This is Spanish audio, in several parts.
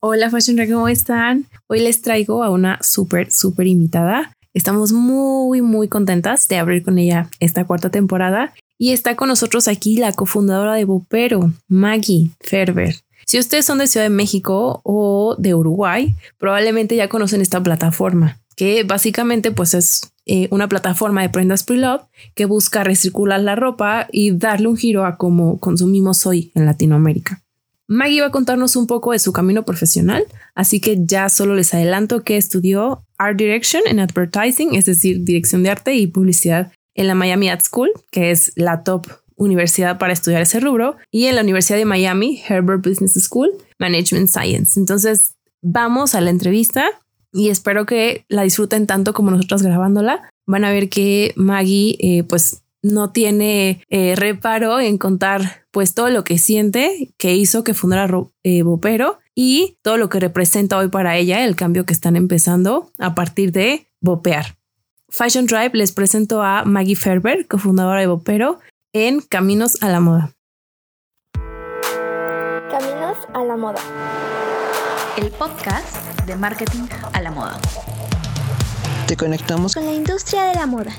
Hola Fashion ¿cómo están? Hoy les traigo a una súper, súper invitada. Estamos muy, muy contentas de abrir con ella esta cuarta temporada y está con nosotros aquí la cofundadora de Bopero, Maggie Ferber. Si ustedes son de Ciudad de México o de Uruguay, probablemente ya conocen esta plataforma, que básicamente pues es eh, una plataforma de prendas pre-love que busca recircular la ropa y darle un giro a cómo consumimos hoy en Latinoamérica. Maggie va a contarnos un poco de su camino profesional, así que ya solo les adelanto que estudió Art Direction en Advertising, es decir, dirección de arte y publicidad en la Miami Art School, que es la top universidad para estudiar ese rubro, y en la Universidad de Miami, Herbert Business School, Management Science. Entonces, vamos a la entrevista y espero que la disfruten tanto como nosotros grabándola. Van a ver que Maggie, eh, pues, no tiene eh, reparo en contar pues todo lo que siente que hizo que fundara eh, Bopero y todo lo que representa hoy para ella el cambio que están empezando a partir de Bopear. Fashion Drive les presento a Maggie Ferber, cofundadora de Bopero, en Caminos a la Moda. Caminos a la Moda. El podcast de marketing a la moda. Te conectamos con la industria de la moda.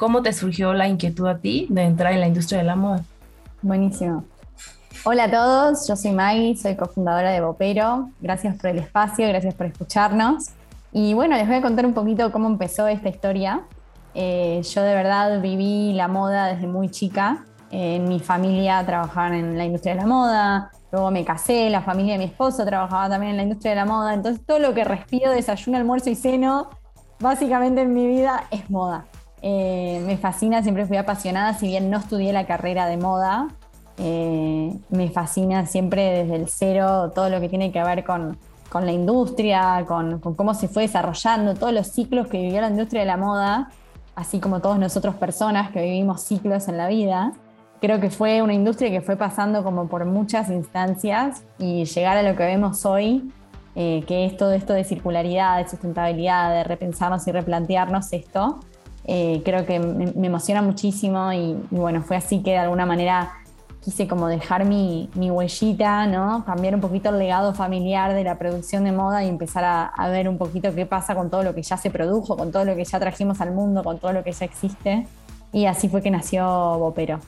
¿Cómo te surgió la inquietud a ti de entrar en la industria de la moda? Buenísimo. Hola a todos, yo soy Maggie, soy cofundadora de Bopero. Gracias por el espacio, gracias por escucharnos. Y bueno, les voy a contar un poquito cómo empezó esta historia. Eh, yo de verdad viví la moda desde muy chica. en mi familia trabajaban en la industria de la moda, luego me casé, la familia de mi esposo trabajaba también en la industria de la moda. Entonces todo lo que respiro, desayuno, almuerzo y ceno, básicamente en mi vida es moda. Eh, me fascina, siempre fui apasionada, si bien no estudié la carrera de moda, eh, me fascina siempre desde el cero todo lo que tiene que ver con, la industria, con, cómo se fue desarrollando, todos los ciclos que vivió la industria de la moda, así como todos nosotros personas que vivimos ciclos en la vida. Creo que fue una industria que fue pasando como por muchas instancias y llegar a lo que vemos hoy, eh, que es todo esto de circularidad, de sustentabilidad, de repensarnos y replantearnos esto, eh, creo que me, emociona muchísimo y, bueno, fue así que de alguna manera quise como dejar mi, huellita, ¿no? Cambiar un poquito el legado familiar de la producción de moda y empezar a, ver un poquito qué pasa con todo lo que ya se produjo, con todo lo que ya trajimos al mundo, con todo lo que ya existe. Y así fue que nació Bopero.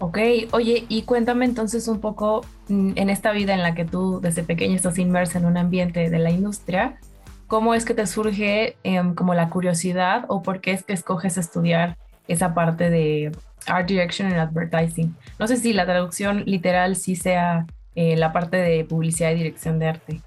Ok, oye, y cuéntame entonces un poco mm, en esta vida en la que tú desde pequeña estás inmersa en un ambiente de la industria, ¿cómo es que te surge em, como la curiosidad o por qué es que escoges estudiar esa parte de Art Direction and Advertising? No sé si la traducción literal sí sea eh, la parte de publicidad y dirección de arte.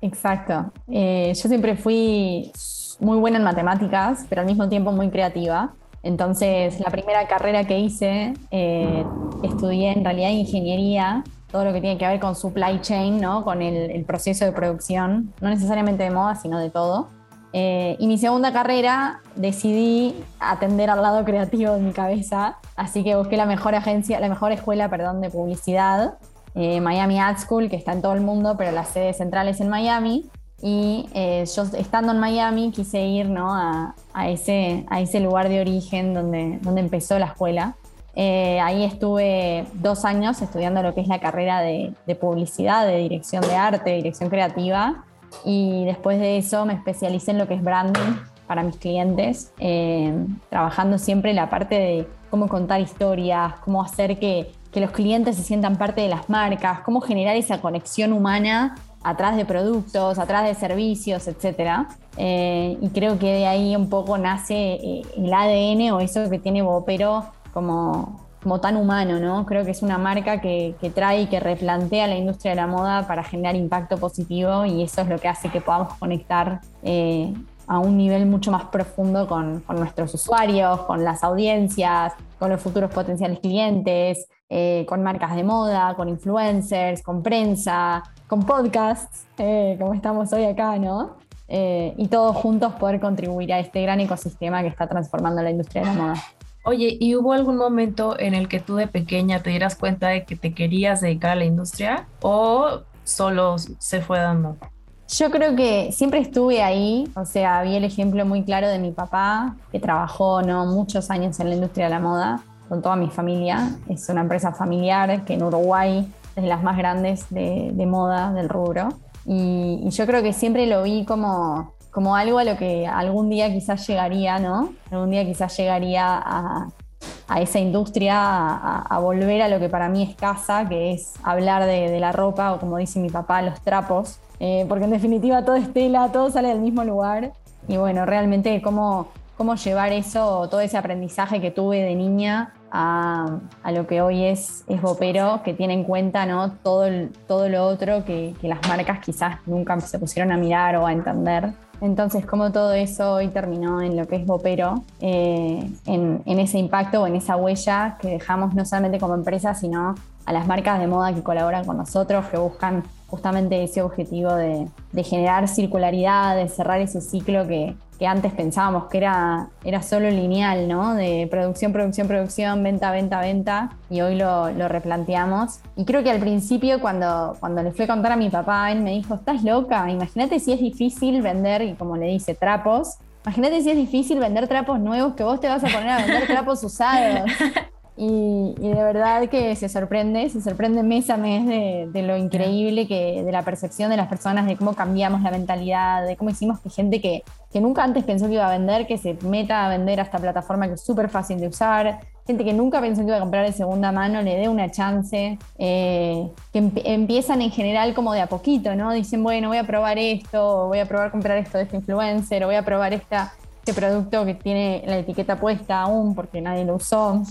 Exacto. Eh, yo siempre fui muy buena en matemáticas, pero al mismo tiempo muy creativa. Entonces, la primera carrera que hice, eh, estudié en realidad ingeniería todo lo que tiene que ver con supply chain, ¿no? con el, proceso de producción, no necesariamente de moda, sino de todo. Eh, y mi segunda carrera decidí atender al lado creativo de mi cabeza, así que busqué la mejor agencia, la mejor escuela, perdón, de publicidad, eh, Miami Ad School, que está en todo el mundo, pero la sede central es en Miami. Y eh, yo estando en Miami quise ir ¿no? a, a, ese, a ese lugar de origen donde, donde empezó la escuela. Eh, ahí estuve dos años estudiando lo que es la carrera de, publicidad, de dirección de arte, dirección creativa. Y después de eso me especialicé en lo que es branding para mis clientes, eh, trabajando siempre la parte de cómo contar historias, cómo hacer que, los clientes se sientan parte de las marcas, cómo generar esa conexión humana atrás de productos, atrás de servicios, etc. Eh, y creo que de ahí un poco nace el ADN o eso que tiene Bopero como, como tan humano, ¿no? Creo que es una marca que, trae y que replantea la industria de la moda para generar impacto positivo y eso es lo que hace que podamos conectar eh, a un nivel mucho más profundo con, nuestros usuarios, con las audiencias, con los futuros potenciales clientes, eh, con marcas de moda, con influencers, con prensa, con podcasts, eh, como estamos hoy acá, ¿no? y todos juntos poder contribuir a este gran ecosistema que está transformando la industria de la moda. Oye, ¿y hubo algún momento en el que tú de pequeña te dieras cuenta de que te querías dedicar a la industria o solo se fue dando? Yo creo que siempre estuve ahí, o sea, vi el ejemplo muy claro de mi papá, que trabajó ¿no? muchos años en la industria de la moda con toda mi familia. Es una empresa familiar que en Uruguay es de las más grandes de, moda del rubro. Y, yo creo que siempre lo vi como, como algo a lo que algún día quizás llegaría, ¿no? Algún día quizás llegaría a, esa industria, a, volver a lo que para mí es casa, que es hablar de la ropa o como dice mi papá, los trapos eh, porque en definitiva todo es tela, todo sale del mismo lugar. Y bueno, realmente cómo, cómo llevar eso, todo ese aprendizaje que tuve de niña a, lo que hoy es, es Bopero, que tiene en cuenta ¿no? todo, todo lo otro que, las marcas quizás nunca se pusieron a mirar o a entender. Entonces, cómo todo eso hoy terminó en lo que es Bopero, eh, en, en, ese impacto o en esa huella que dejamos no solamente como empresa, sino a las marcas de moda que colaboran con nosotros, que buscan justamente ese objetivo de, generar circularidad, de cerrar ese ciclo que, antes pensábamos que era, era solo lineal, ¿no? De producción, producción, producción, venta, venta, venta, y hoy lo, replanteamos. Y creo que al principio, cuando, cuando le fui a contar a mi papá, él me dijo, estás loca, imagínate si es difícil vender, y como le dice, trapos. Imagínate si es difícil vender trapos nuevos que vos te vas a poner a vender trapos usados. Y, de verdad que se sorprende, se sorprende mes a mes de, lo increíble que, de la percepción de las personas, de cómo cambiamos la mentalidad, de cómo hicimos que gente que, que nunca antes pensó que iba a vender, que se meta a vender a esta plataforma que es súper fácil de usar, gente que nunca pensó que iba a comprar de segunda mano, le dé una chance, eh, que empiezan en general como de a poquito, ¿no? Dicen, bueno, voy a probar esto, voy a probar comprar esto de este influencer, o voy a probar esta, este producto que tiene la etiqueta puesta aún porque nadie lo usó.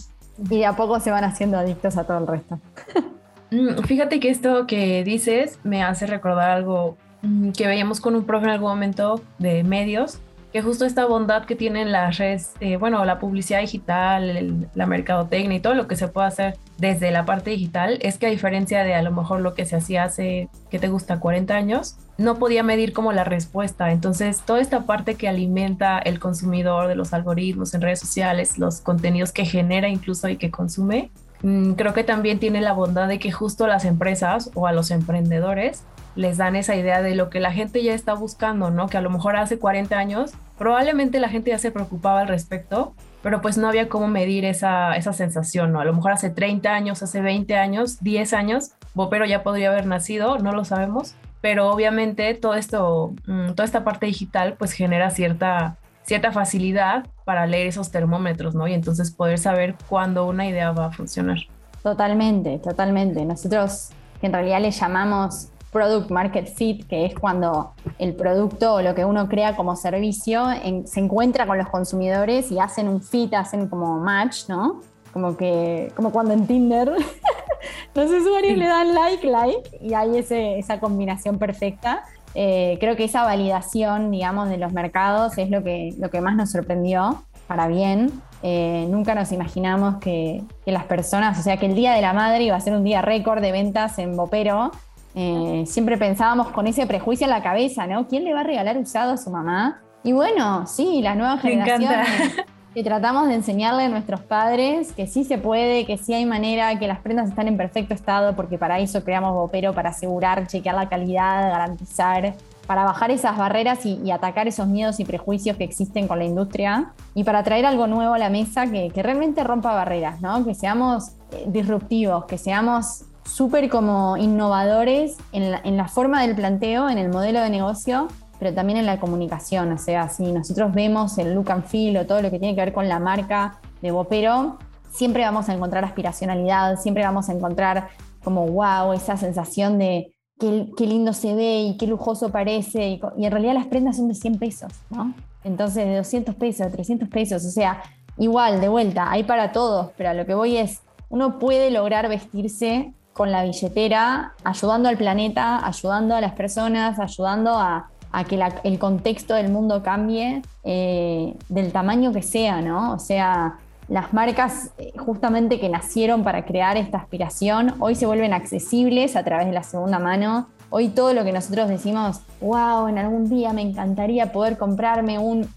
Y a poco se van haciendo adictos a todo el resto. Mm, fíjate que esto que dices me hace recordar algo mm, que veíamos con un profe en algún momento de medios, justo esta bondad que tienen las redes, eh, bueno, la publicidad digital, la mercadotecnia y todo lo que se puede hacer desde la parte digital, es que a diferencia de a lo mejor lo que se hacía hace, que te gusta, 40 años, no podía medir como la respuesta. Entonces, toda esta parte que alimenta el consumidor de los algoritmos en redes sociales, los contenidos que genera incluso y que consume, mm, creo que también tiene la bondad de que justo las empresas o a los emprendedores les dan esa idea de lo que la gente ya está buscando, ¿no? Que a lo mejor hace 40 años probablemente la gente ya se preocupaba al respecto, pero pues no había cómo medir esa, esa sensación, ¿no? A lo mejor hace 30 años, hace 20 años, 10 años, Bopero ya podría haber nacido, no lo sabemos, pero obviamente todo esto, mm, toda esta parte digital pues genera cierta, cierta facilidad para leer esos termómetros, ¿no? Y entonces poder saber cuándo una idea va a funcionar. Totalmente, totalmente. Nosotros que en realidad le llamamos product market fit, que es cuando el producto o lo que uno crea como servicio se encuentra con los consumidores y hacen un fit, hacen como match, ¿no? Como que, como cuando en Tinder los usuarios le dan like, like, y hay ese, esa combinación perfecta. Eh, creo que esa validación, digamos, de los mercados es lo que, lo que más nos sorprendió, para bien. Eh, nunca nos imaginamos que, que, las personas, o sea, que el Día de la Madre iba a ser un día récord de ventas en Bopero eh, siempre pensábamos con ese prejuicio en la cabeza, ¿no? ¿Quién le va a regalar usado a su mamá? Y bueno, sí, las nuevas generaciones que tratamos de enseñarle a nuestros padres que sí se puede, que sí hay manera, que las prendas están en perfecto estado, porque para eso creamos Bopero, para asegurar, chequear la calidad, garantizar, para bajar esas barreras y, atacar esos miedos y prejuicios que existen con la industria y para traer algo nuevo a la mesa que, realmente rompa barreras, ¿no? Que seamos eh, disruptivos, que seamos súper como innovadores en la, forma del planteo, en el modelo de negocio, pero también en la comunicación. O sea, si nosotros vemos el look and feel o todo lo que tiene que ver con la marca de Bopero, siempre vamos a encontrar aspiracionalidad, siempre vamos a encontrar como wow, esa sensación de qué, lindo se ve y qué lujoso parece. Y, y, en realidad las prendas son de 100 pesos, ¿no? Entonces de 200 pesos, 300 pesos, o sea, igual, de vuelta, hay para todos, pero a lo que voy es, uno puede lograr vestirse con la billetera, ayudando al planeta, ayudando a las personas, ayudando a, que el contexto del mundo cambie eh, del tamaño que sea, ¿no? O sea, las marcas eh, justamente que nacieron para crear esta aspiración, hoy se vuelven accesibles a través de la segunda mano. Hoy todo lo que nosotros decimos, wow, en algún día me encantaría poder comprarme un...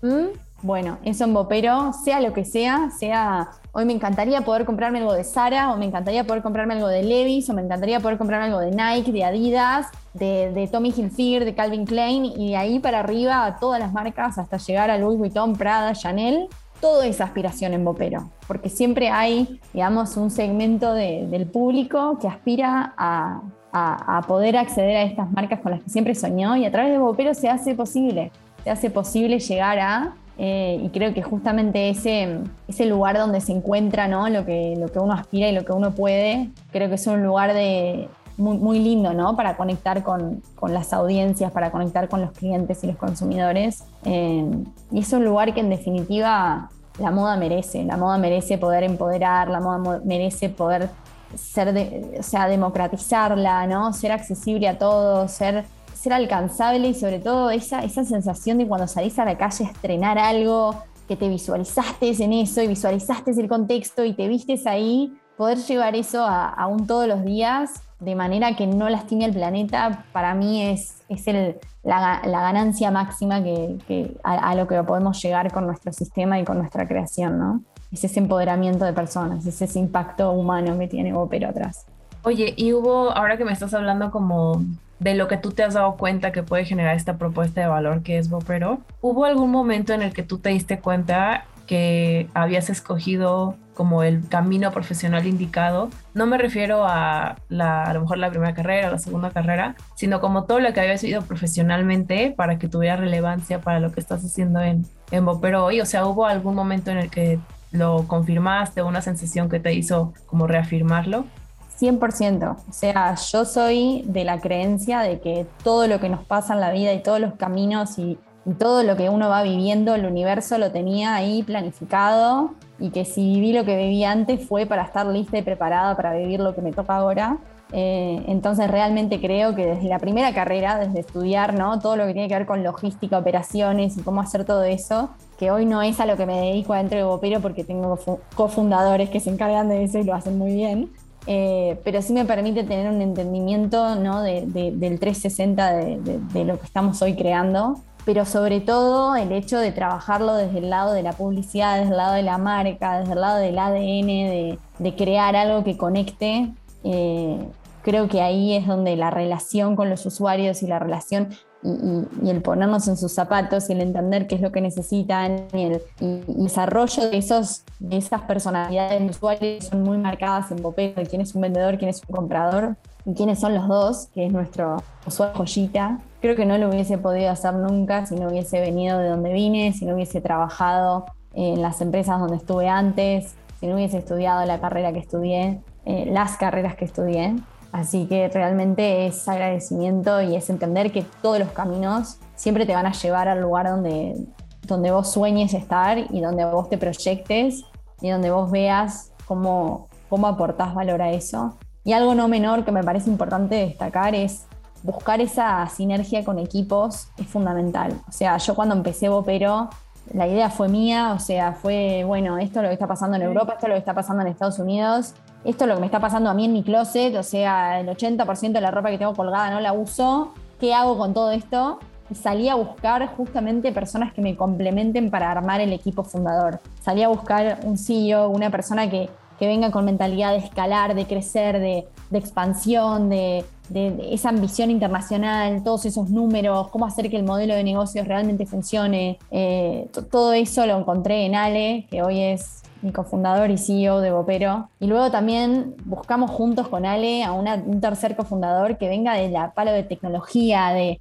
Bueno, eso en Bopero, sea lo que sea, sea hoy me encantaría poder comprarme algo de Sara, o me encantaría poder comprarme algo de Levi's, o me encantaría poder comprarme algo de Nike, de Adidas, de, de Tommy Hilfiger, de Calvin Klein, y de ahí para arriba a todas las marcas hasta llegar a Louis Vuitton, Prada, Chanel. Todo es aspiración en Bopero, porque siempre hay, digamos, un segmento del público que aspira a, a, poder acceder a estas marcas con las que siempre soñó y a través de Bopero se hace posible, se hace posible llegar a eh, y creo que justamente ese, ese lugar donde se encuentra ¿no? lo, que, lo que uno aspira y lo que uno puede, creo que es un lugar de, muy, lindo ¿no? para conectar con, con, las audiencias, para conectar con los clientes y los consumidores. Eh, y es un lugar que en definitiva la moda merece, la moda merece poder empoderar, la moda merece poder ser, de, o sea, democratizarla, ¿no? ser accesible a todos, ser ser alcanzable y sobre todo esa, esa sensación de cuando salís a la calle a estrenar algo, que te visualizaste en eso y visualizaste el contexto y te vistes ahí, poder llevar eso a, aún todos los días de manera que no lastime al planeta, para mí es, es el, la, ganancia máxima que, a, lo que podemos llegar con nuestro sistema y con nuestra creación, ¿no? Es ese empoderamiento de personas, es ese impacto humano que tiene Opero atrás. Oye, y hubo, ahora que me estás hablando como de lo que tú te has dado cuenta que puede generar esta propuesta de valor que es Bopero, ¿hubo algún momento en el que tú te diste cuenta que habías escogido como el camino profesional indicado? No me refiero a, la, a lo mejor la primera carrera la segunda carrera, sino como todo lo que habías vivido profesionalmente para que tuviera relevancia para lo que estás haciendo en, en Bopero hoy. O sea, ¿hubo algún momento en el que lo confirmaste, una sensación que te hizo como reafirmarlo? 100%. O sea, yo soy de la creencia de que todo lo que nos pasa en la vida y todos los caminos y, todo lo que uno va viviendo, el universo lo tenía ahí planificado y que si viví lo que viví antes fue para estar lista y preparada para vivir lo que me toca ahora. Eh, entonces realmente creo que desde la primera carrera, desde estudiar ¿no? todo lo que tiene que ver con logística, operaciones y cómo hacer todo eso, que hoy no es a lo que me dedico adentro de Bopero porque tengo cofundadores que se encargan de eso y lo hacen muy bien, eh, pero sí me permite tener un entendimiento ¿no? de, del 360 de, lo que estamos hoy creando, pero sobre todo el hecho de trabajarlo desde el lado de la publicidad, desde el lado de la marca, desde el lado del ADN, de, crear algo que conecte. Eh, creo que ahí es donde la relación con los usuarios y la relación y, el ponernos en sus zapatos y el entender qué es lo que necesitan y el desarrollo de, esos, de esas personalidades usuarios son muy marcadas en Bopero, de quién es un vendedor, quién es un comprador y quiénes son los dos, que es nuestro usuario joyita. Creo que no lo hubiese podido hacer nunca si no hubiese venido de donde vine, si no hubiese trabajado en las empresas donde estuve antes, si no hubiese estudiado la carrera que estudié, eh, las carreras que estudié. Así que realmente es agradecimiento y es entender que todos los caminos siempre te van a llevar al lugar donde, donde vos sueñes estar y donde vos te proyectes y donde vos veas cómo, cómo aportás valor a eso. Y algo no menor que me parece importante destacar es buscar esa sinergia con equipos es fundamental. O sea, yo cuando empecé Bopero, la idea fue mía, o sea, fue, bueno, esto es lo que está pasando en Europa, esto es lo que está pasando en Estados Unidos, esto es lo que me está pasando a mí en mi closet, o sea, el 80% de la ropa que tengo colgada no la uso, ¿qué hago con todo esto? Y salí a buscar justamente personas que me complementen para armar el equipo fundador. Salí a buscar un CEO, una persona que, venga con mentalidad de escalar, de crecer, de, expansión, de, esa ambición internacional, todos esos números, cómo hacer que el modelo de negocios realmente funcione. Eh, todo eso lo encontré en Ale, que hoy es mi cofundador y CEO de Bopero. Y luego también buscamos juntos con Ale a un tercer cofundador que venga de la palo de tecnología, de,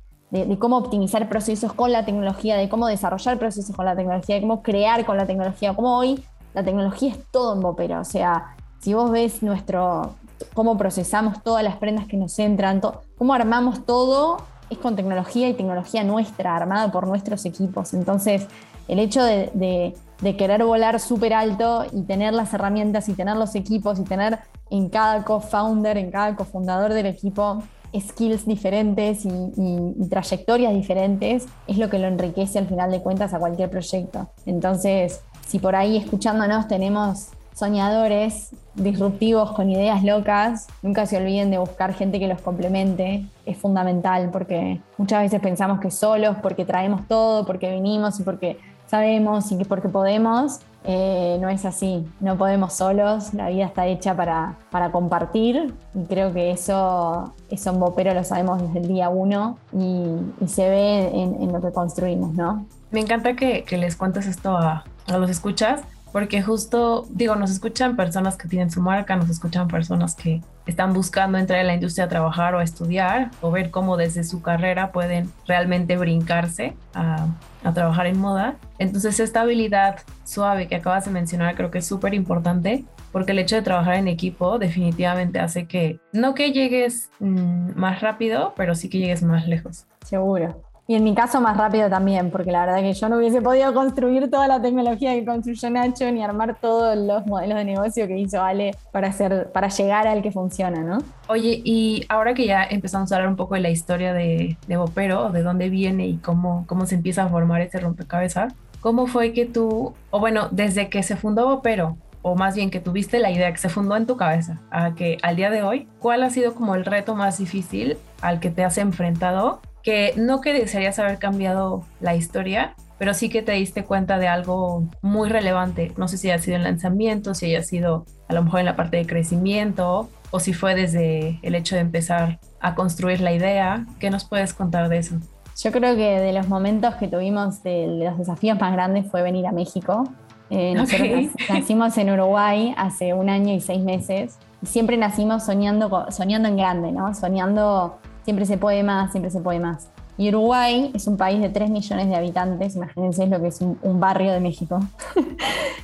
cómo optimizar procesos con la tecnología, de cómo desarrollar procesos con la tecnología, de cómo crear con la tecnología, como hoy la tecnología es todo en Bopero. O sea, si vos ves nuestro cómo procesamos todas las prendas que nos entran, cómo armamos todo, es con tecnología y tecnología nuestra, armada por nuestros equipos. Entonces, el hecho de querer volar súper alto y tener las herramientas y tener los equipos y tener en cada co-founder, en cada cofundador del equipo skills diferentes y, trayectorias diferentes, es lo que lo enriquece al final de cuentas a cualquier proyecto. Entonces, si por ahí escuchándonos tenemos soñadores, disruptivos, con ideas locas. Nunca se olviden de buscar gente que los complemente. Es fundamental porque muchas veces pensamos que solos, porque traemos todo, porque vinimos y porque sabemos y que porque podemos. Eh, no es así, no podemos solos, la vida está hecha para, para compartir y creo que eso, eso en Bopero lo sabemos desde el día uno y, se ve en, lo que construimos, ¿no? Me encanta que, que les cuentes esto a, a los escuchas, porque justo, digo, nos escuchan personas que tienen su marca, nos escuchan personas que están buscando entrar en la industria a trabajar o a estudiar o ver cómo desde su carrera pueden realmente brincarse a, trabajar en moda. Entonces esta habilidad suave que acabas de mencionar creo que es súper importante porque el hecho de trabajar en equipo definitivamente hace que no que llegues mm, más rápido, pero sí que llegues más lejos. Seguro. Y en mi caso más rápido también, porque la verdad que yo no hubiese podido construir toda la tecnología que construyó Nacho ni armar todos los modelos de negocio que hizo Ale para, hacer, para llegar al que funciona, ¿no? Oye, y ahora que ya empezamos a hablar un poco de la historia de, de Bopero, de dónde viene y cómo, cómo se empieza a formar este rompecabezas, ¿cómo fue que tú, o bueno, desde que se fundó Bopero, o más bien que tuviste la idea que se fundó en tu cabeza, a que al día de hoy, ¿cuál ha sido como el reto más difícil al que te has enfrentado que no que desearías haber cambiado la historia, pero sí que te diste cuenta de algo muy relevante. No sé si haya sido el lanzamiento, si haya sido a lo mejor en la parte de crecimiento o si fue desde el hecho de empezar a construir la idea. ¿Qué nos puedes contar de eso? Yo creo que de los momentos que tuvimos, de los desafíos más grandes fue venir a México. Eh, nosotros nacimos en Uruguay hace un año y seis meses. Siempre nacimos soñando, soñando en grande, ¿no? Soñando siempre se puede más, siempre se puede más. Y Uruguay es un país de 3 millones de habitantes, imagínense lo que es un, barrio de México.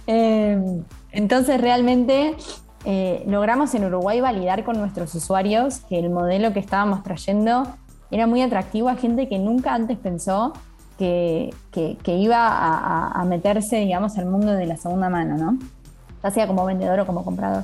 Eh, entonces realmente eh, logramos en Uruguay validar con nuestros usuarios que el modelo que estábamos trayendo era muy atractivo a gente que nunca antes pensó que, iba a, a, meterse, digamos, al mundo de la segunda mano, ¿no? Ya sea como vendedor o como comprador.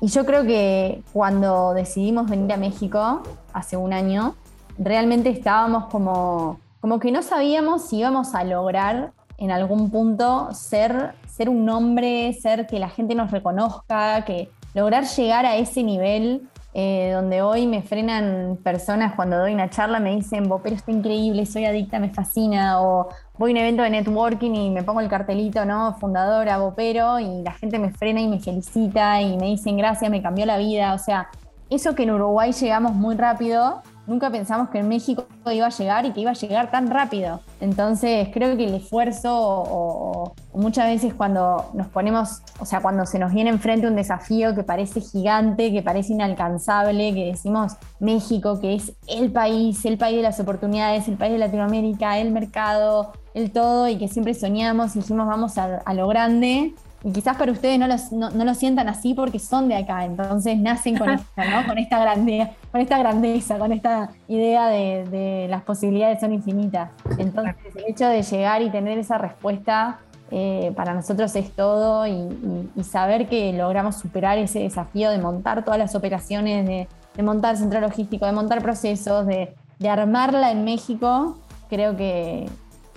Y yo creo que cuando decidimos venir a México hace un año, realmente estábamos como, como que no sabíamos si íbamos a lograr en algún punto ser, ser un nombre, ser que la gente nos reconozca, que lograr llegar a ese nivel eh, donde hoy me frenan personas cuando doy una charla, me dicen, pero está increíble, soy adicta, me fascina, o voy a un evento de networking y me pongo el cartelito, ¿no? Fundadora, Bopero, y la gente me frena y me felicita y me dicen gracias, me cambió la vida, o sea, eso que en Uruguay llegamos muy rápido, nunca pensamos que en México iba a llegar y que iba a llegar tan rápido. Entonces creo que el esfuerzo o, muchas veces cuando nos ponemos, o sea, cuando se nos viene enfrente un desafío que parece gigante, que parece inalcanzable, que decimos México, que es el país, el país de las oportunidades, el país de Latinoamérica, el mercado, el todo, y que siempre soñamos y dijimos vamos a, a lo grande, y quizás para ustedes no, lo sientan así porque son de acá, entonces nacen con, esta, con, esta, grandeza, con esta grandeza, con esta idea de, las posibilidades son infinitas. Entonces el hecho de llegar y tener esa respuesta eh, para nosotros es todo y, saber que logramos superar ese desafío de montar todas las operaciones, de, montar centro logístico, de montar procesos, de, armarla en México, creo que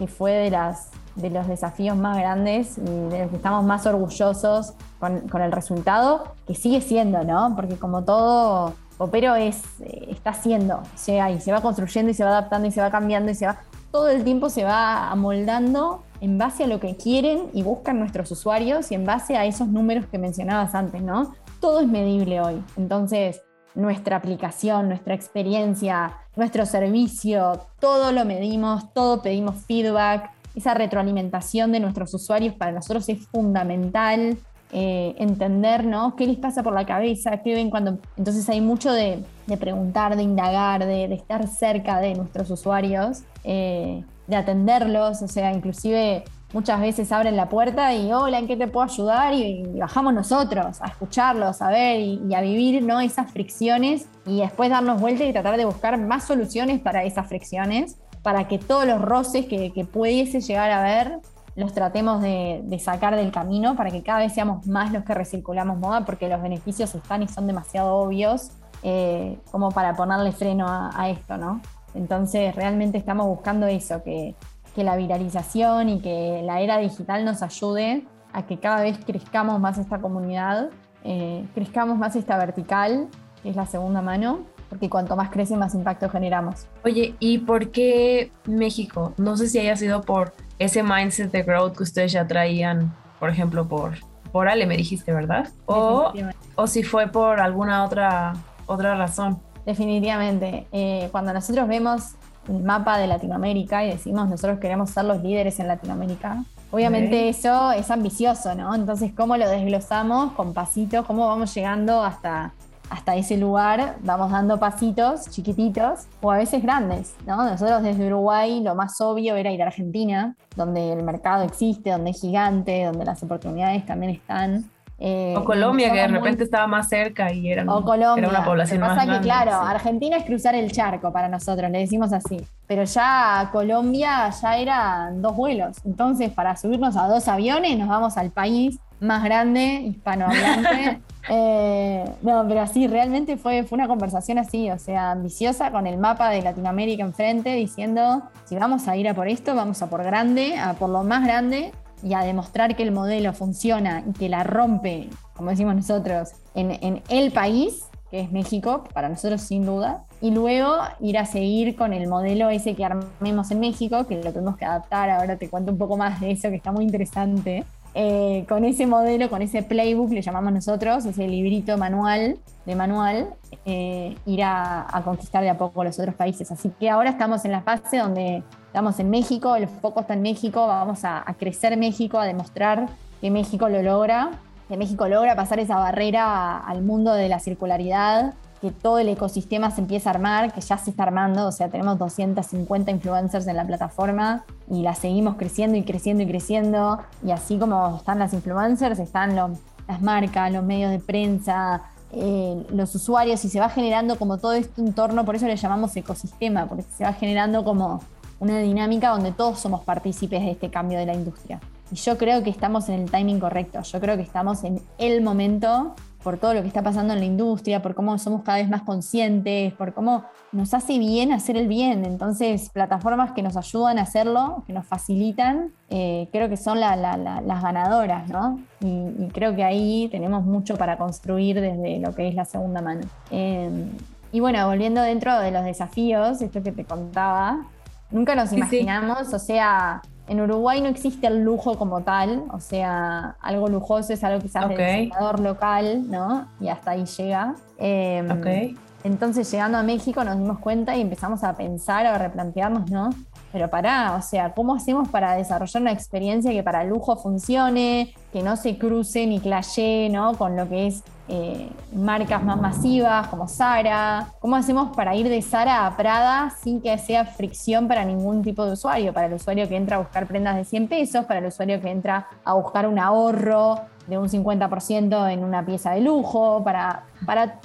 fue de las de los desafíos más grandes y de los que estamos más orgullosos con, el resultado, que sigue siendo, ¿no? Porque como todo Opero es, eh, está siendo, y se va construyendo y se va adaptando y se va cambiando y se va, todo el tiempo se va amoldando en base a lo que quieren y buscan nuestros usuarios y en base a esos números que mencionabas antes, ¿no? Todo es medible hoy. Entonces, nuestra aplicación, nuestra experiencia, nuestro servicio, todo lo medimos, todo pedimos feedback, esa retroalimentación de nuestros usuarios para nosotros es fundamental. Eh, entender ¿no? qué les pasa por la cabeza, qué ven cuando... Entonces hay mucho de, preguntar, de indagar, de, estar cerca de nuestros usuarios, eh, de atenderlos, o sea, inclusive muchas veces abren la puerta y hola, ¿en qué te puedo ayudar? Y, bajamos nosotros a escucharlos, a ver y, y, a vivir ¿no? esas fricciones y después darnos vuelta y tratar de buscar más soluciones para esas fricciones para que todos los roces que, pudiese llegar a ver los tratemos de, sacar del camino para que cada vez seamos más los que recirculamos moda porque los beneficios están y son demasiado obvios eh, como para ponerle freno a, esto, ¿no? Entonces realmente estamos buscando eso, que, la viralización y que la era digital nos ayude a que cada vez crezcamos más esta comunidad, eh, crezcamos más esta vertical, que es la segunda mano, porque cuanto más crece, más impacto generamos. Oye, ¿y por qué México? No sé si haya sido por ese mindset de growth que ustedes ya traían, por ejemplo, por, por Ale, me dijiste, ¿verdad? O, o si fue por alguna otra, otra razón. Definitivamente. Eh, cuando nosotros vemos el mapa de Latinoamérica y decimos nosotros queremos ser los líderes en Latinoamérica, obviamente eso es ambicioso, ¿no? Entonces, ¿cómo lo desglosamos con pasitos? ¿Cómo vamos llegando hasta, hasta ese lugar? Vamos dando pasitos chiquititos o a veces grandes, ¿no? Nosotros desde Uruguay lo más obvio era ir a Argentina, donde el mercado existe, donde es gigante, donde las oportunidades también están. Eh, o Colombia, que de repente estaba más cerca y era, o Colombia. una población pasa más que, claro, Argentina es cruzar el charco para nosotros, le decimos así. Pero ya Colombia ya eran dos vuelos. Entonces, para subirnos a dos aviones, nos vamos al país más grande, hispanohablante. eh, no, pero así, realmente fue, fue una conversación así, o sea, ambiciosa, con el mapa de Latinoamérica enfrente, diciendo, si vamos a ir a por esto, vamos a por grande, a por lo más grande, y a demostrar que el modelo funciona y que la rompe, como decimos nosotros, en, el país, que es México, para nosotros sin duda, y luego ir a seguir con el modelo ese que armemos en México, que lo tenemos que adaptar, ahora te cuento un poco más de eso, que está muy interesante. Eh, con ese modelo, con ese playbook, le llamamos nosotros, ese librito manual de manual, eh, ir a, a, conquistar de a poco los otros países. Así que ahora estamos en la fase donde estamos en México, el foco está en México, vamos a, crecer México, a demostrar que México lo logra, que México logra pasar esa barrera al mundo de la circularidad, que todo el ecosistema se empieza a armar, que ya se está armando, o sea, tenemos 250 influencers en la plataforma y la seguimos creciendo y creciendo y creciendo, y así como están las influencers, están las marcas, los medios de prensa, eh, los usuarios y se va generando como todo este entorno, por eso le llamamos ecosistema, porque se va generando como una dinámica donde todos somos partícipes de este cambio de la industria. Y yo creo que estamos en el timing correcto, yo creo que estamos en el momento por todo lo que está pasando en la industria, por cómo somos cada vez más conscientes, por cómo nos hace bien hacer el bien. Entonces, plataformas que nos ayudan a hacerlo, que nos facilitan, eh, creo que son las ganadoras, ¿no? Y, creo que ahí tenemos mucho para construir desde lo que es la segunda mano. Em, y bueno, volviendo dentro de los desafíos, esto que te contaba, Nunca nos imaginamos, o sea, en Uruguay no existe el lujo como tal, o sea, algo lujoso es algo quizás del diseñador local, ¿no? Y hasta ahí llega. Eh, Entonces, llegando a México, nos dimos cuenta y empezamos a pensar, a replantearnos, ¿no? Pero pará, o sea, ¿cómo hacemos para desarrollar una experiencia que para lujo funcione, que no se cruce ni clayé, ¿no? Con lo que es eh, marcas más masivas como Zara. ¿Cómo hacemos para ir de Zara a Prada sin que sea fricción para ningún tipo de usuario? Para el usuario que entra a buscar prendas de 100 pesos, para el usuario que entra a buscar un ahorro de un 50% en una pieza de lujo, para, para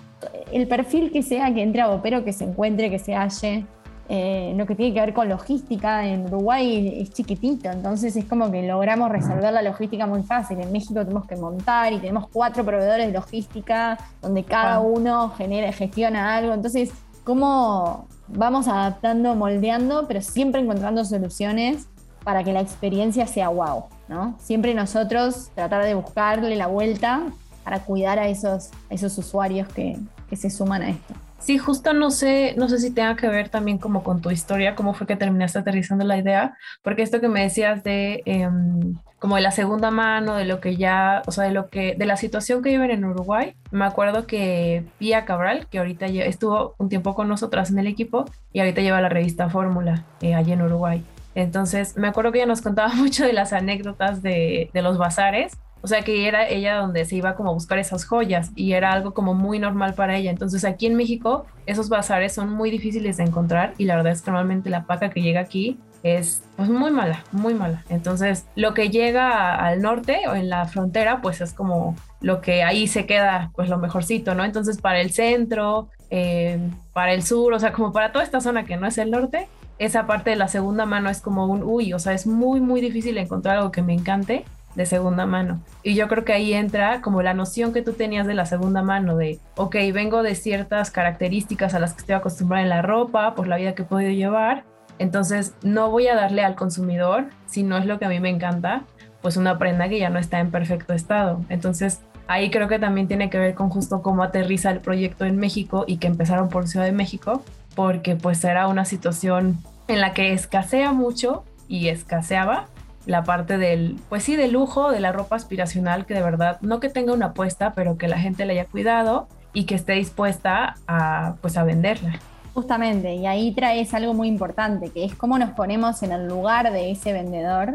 el perfil que sea que entre a Opero, que se encuentre, que se halle. Eh, lo que tiene que ver con logística en Uruguay es chiquitito, entonces es como que logramos resolver la logística muy fácil. En México tenemos que montar y tenemos cuatro proveedores de logística donde cada uno genera, gestiona algo. Entonces, ¿cómo vamos adaptando, moldeando, pero siempre encontrando soluciones para que la experiencia sea wow? ¿no? Siempre nosotros tratar de buscarle la vuelta para cuidar a esos, esos usuarios que se suman a esto. Sí, justo no sé, no sé si tenga que ver también como con tu historia, cómo fue que terminaste aterrizando la idea, porque esto que me decías de em, como de la segunda mano, de lo que ya, o sea, de lo que, de la situación que viven en Uruguay, me acuerdo que Pia Cabral, que ahorita estuvo un tiempo con nosotras en el equipo y ahorita lleva la revista Fórmula eh, allí en Uruguay. Entonces, me acuerdo que ella nos contaba mucho de las anécdotas de, de los bazares o sea que era ella donde se iba como a buscar esas joyas y era algo como muy normal para ella. Entonces aquí en México esos bazares son muy difíciles de encontrar y la verdad es que normalmente la paca que llega aquí es pues muy mala, muy mala. Entonces lo que llega al norte o en la frontera pues es como lo que ahí se queda pues lo mejorcito, ¿no? Entonces para el centro, eh, para el sur, o sea como para toda esta zona que no es el norte, esa parte de la segunda mano es como un uy, o sea, es muy, muy difícil encontrar algo que me encante de segunda mano. Y yo creo que ahí entra como la noción que tú tenías de la segunda mano, de, ok, vengo de ciertas características a las que estoy acostumbrada en la ropa, por la vida que he podido llevar, entonces no voy a darle al consumidor si no es lo que a mí me encanta, pues una prenda que ya no está en perfecto estado. Entonces, ahí creo que también tiene que ver con justo cómo aterriza el proyecto en México y que empezaron por Ciudad de México, porque pues era una situación en la que escasea mucho y escaseaba la parte del, pues sí, del lujo, de la ropa aspiracional, que de verdad, no que tenga una apuesta, pero que la gente le haya cuidado y que esté dispuesta a, pues a venderla. Justamente, y ahí traes algo muy importante, que es cómo nos ponemos en el lugar de ese vendedor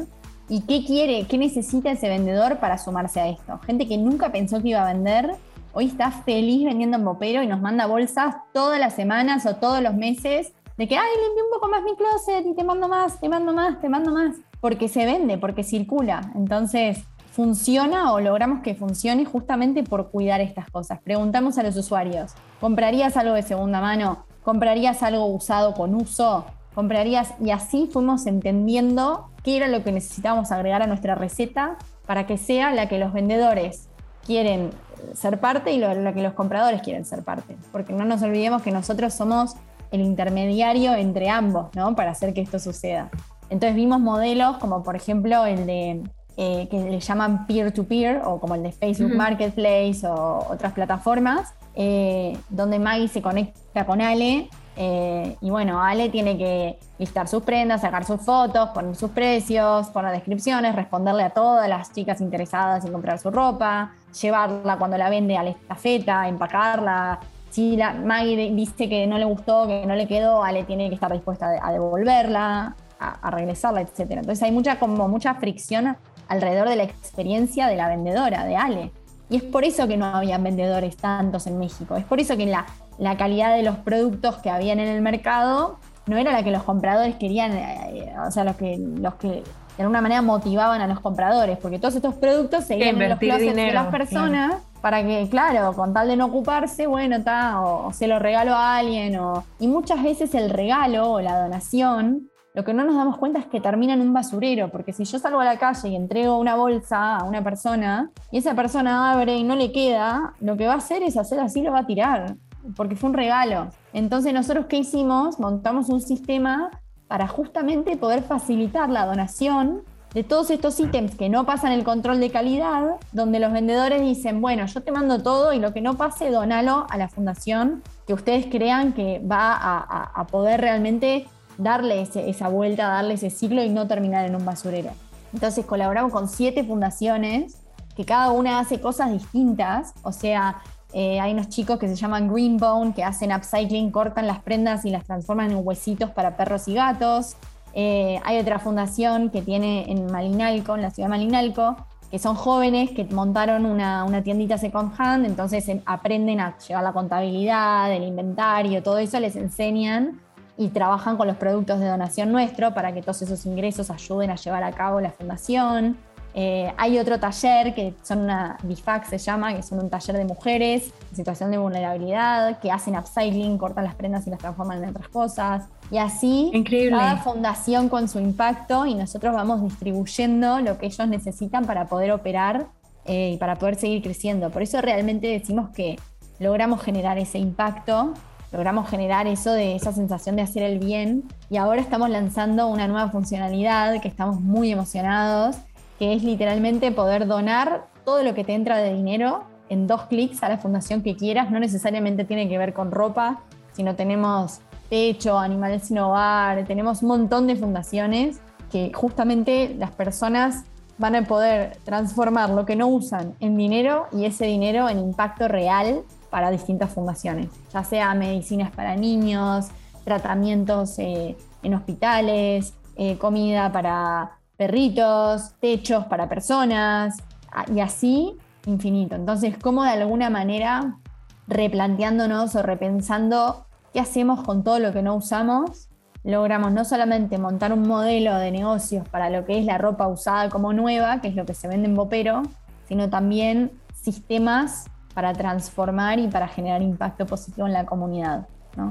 y qué quiere, qué necesita ese vendedor para sumarse a esto. Gente que nunca pensó que iba a vender, hoy está feliz vendiendo en Bopero y nos manda bolsas todas las semanas o todos los meses de que, ay, limpié un poco más mi closet y te mando más, te mando más, te mando más, porque se vende, porque circula. Entonces, funciona o logramos que funcione justamente por cuidar estas cosas. Preguntamos a los usuarios, ¿comprarías algo de segunda mano? ¿Comprarías algo usado con uso? ¿Comprarías? Y así fuimos entendiendo qué era lo que necesitábamos agregar a nuestra receta para que sea la que los vendedores quieren ser parte y la que los compradores quieren ser parte. Porque no nos olvidemos que nosotros somos el intermediario entre ambos, ¿no? Para hacer que esto suceda. Entonces vimos modelos como por ejemplo el de eh, que le llaman peer-to-peer o como el de Facebook Marketplace o otras plataformas, eh, donde Maggie se conecta con Ale eh, y bueno, Ale tiene que listar sus prendas, sacar sus fotos, poner sus precios, poner descripciones, responderle a todas las chicas interesadas en comprar su ropa, llevarla cuando la vende a la estafeta, empacarla, si la Maggie dice que no le gustó, que no le quedó, Ale tiene que estar dispuesta a devolverla, a, regresarla, etc. Entonces hay mucha, como mucha fricción alrededor de la experiencia de la vendedora, de Ale. Y es por eso que no habían vendedores tantos en México. Es por eso que la, la calidad de los productos que habían en el mercado no era la que los compradores querían, eh, o sea, los que, los que de alguna manera motivaban a los compradores, porque todos estos productos seguían en los closets de las personas para que, claro, con tal de no ocuparse, bueno, está, o, se lo regalo a alguien, o, y muchas veces el regalo o la donación, lo que no nos damos cuenta es que termina en un basurero, porque si yo salgo a la calle y entrego una bolsa a una persona, y esa persona abre y no le queda, lo que va a hacer es hacer así, lo va a tirar, porque fue un regalo. Entonces nosotros, ¿qué hicimos? Montamos un sistema para justamente poder facilitar la donación de todos estos ítems que no pasan el control de calidad, donde los vendedores dicen, bueno, yo te mando todo y lo que no pase, donalo a la fundación que ustedes crean que va a, poder realmente darle esa vuelta, darle ese ciclo y no terminar en un basurero. Entonces colaboramos con siete fundaciones que cada una hace cosas distintas, o sea, eh, hay unos chicos que se llaman Greenbone que hacen upcycling, cortan las prendas y las transforman en huesitos para perros y gatos. Eh, hay otra fundación que tiene en Malinalco, en la ciudad de Malinalco, que son jóvenes que montaron una, tiendita second hand, entonces aprenden a llevar la contabilidad, el inventario, todo eso les enseñan y trabajan con los productos de donación nuestro para que todos esos ingresos ayuden a llevar a cabo la fundación. Eh, hay otro taller que son una BIFAC se llama, que son un taller de mujeres en situación de vulnerabilidad, que hacen upcycling, cortan las prendas y las transforman en otras cosas. Y así cada fundación con su impacto y nosotros vamos distribuyendo lo que ellos necesitan para poder operar eh, y para poder seguir creciendo. Por eso realmente decimos que logramos generar ese impacto, logramos generar eso de esa sensación de hacer el bien y ahora estamos lanzando una nueva funcionalidad que estamos muy emocionados, que es literalmente poder donar todo lo que te entra de dinero en dos clics a la fundación que quieras. No necesariamente tiene que ver con ropa, sino tenemos Techo, Animales Sin Hogar, tenemos un montón de fundaciones que justamente las personas van a poder transformar lo que no usan en dinero y ese dinero en impacto real para distintas fundaciones, ya sea medicinas para niños, tratamientos eh, en hospitales, eh, comida para perritos, techos para personas y así infinito. Entonces, ¿cómo de alguna manera replanteándonos o repensando ¿Qué hacemos con todo lo que no usamos? Logramos no solamente montar un modelo de negocios para lo que es la ropa usada como nueva, que es lo que se vende en Bopero, sino también sistemas para transformar y para generar impacto positivo en la comunidad,